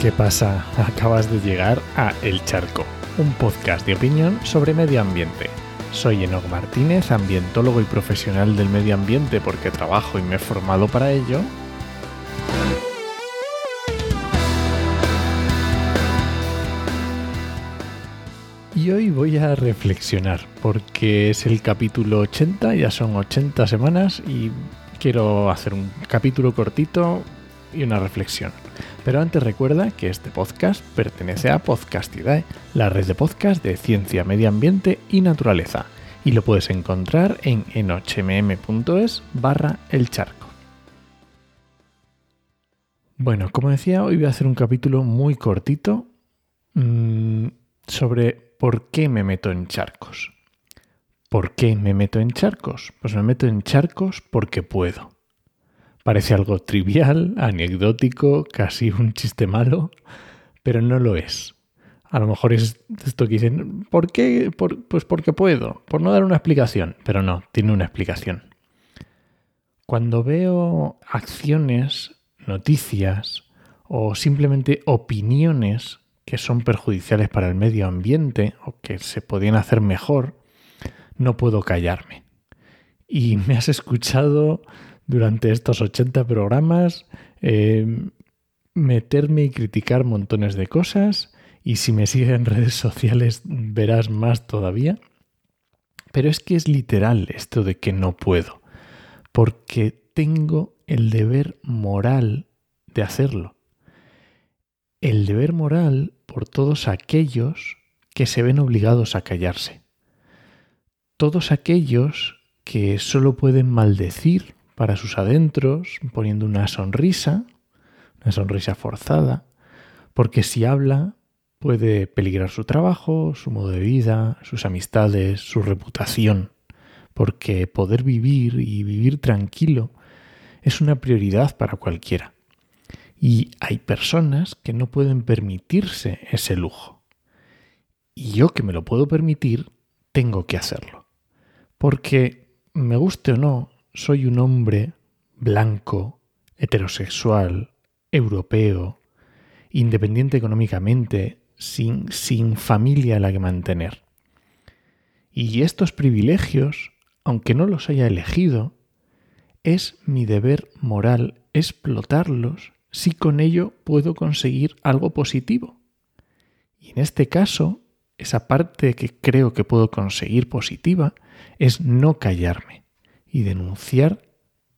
¿Qué pasa? Acabas de llegar a El Charco, un podcast de opinión sobre medio ambiente. Soy Enoch Martínez, ambientólogo y profesional del medio ambiente porque trabajo y me he formado para ello. Y hoy voy a reflexionar porque es el capítulo 80, ya son 80 semanas y quiero hacer un capítulo cortito y una reflexión. Pero antes recuerda que este podcast pertenece a Podcastidae, la red de podcast de ciencia, medio ambiente y naturaleza, y lo puedes encontrar en enochmm.es barra el charco. Bueno, como decía, hoy voy a hacer un capítulo muy cortito mmm, sobre por qué me meto en charcos. ¿Por qué me meto en charcos? Pues me meto en charcos porque puedo. Parece algo trivial, anecdótico, casi un chiste malo, pero no lo es. A lo mejor es esto que dicen, ¿por qué? pues porque puedo, por no dar una explicación, pero no, tiene una explicación. Cuando veo acciones, noticias o simplemente opiniones que son perjudiciales para el medio ambiente o que se podían hacer mejor, no puedo callarme. Y me has escuchado durante estos 80 programas, eh, meterme y criticar montones de cosas. Y si me sigues en redes sociales verás más todavía. Pero es que es literal esto de que no puedo. Porque tengo el deber moral de hacerlo. El deber moral por todos aquellos que se ven obligados a callarse. Todos aquellos que solo pueden maldecir para sus adentros, poniendo una sonrisa, una sonrisa forzada, porque si habla puede peligrar su trabajo, su modo de vida, sus amistades, su reputación, porque poder vivir y vivir tranquilo es una prioridad para cualquiera. Y hay personas que no pueden permitirse ese lujo. Y yo que me lo puedo permitir, tengo que hacerlo. Porque, me guste o no, soy un hombre blanco, heterosexual, europeo, independiente económicamente, sin, sin familia a la que mantener. Y estos privilegios, aunque no los haya elegido, es mi deber moral explotarlos si con ello puedo conseguir algo positivo. Y en este caso, esa parte que creo que puedo conseguir positiva es no callarme y denunciar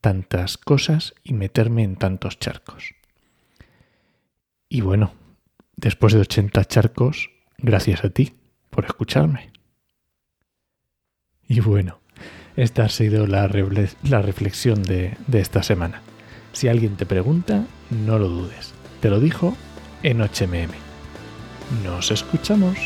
tantas cosas y meterme en tantos charcos. Y bueno, después de 80 charcos, gracias a ti por escucharme. Y bueno, esta ha sido la, reflexión de, de esta semana. Si alguien te pregunta, no lo dudes. Te lo dijo en HMM. Nos escuchamos.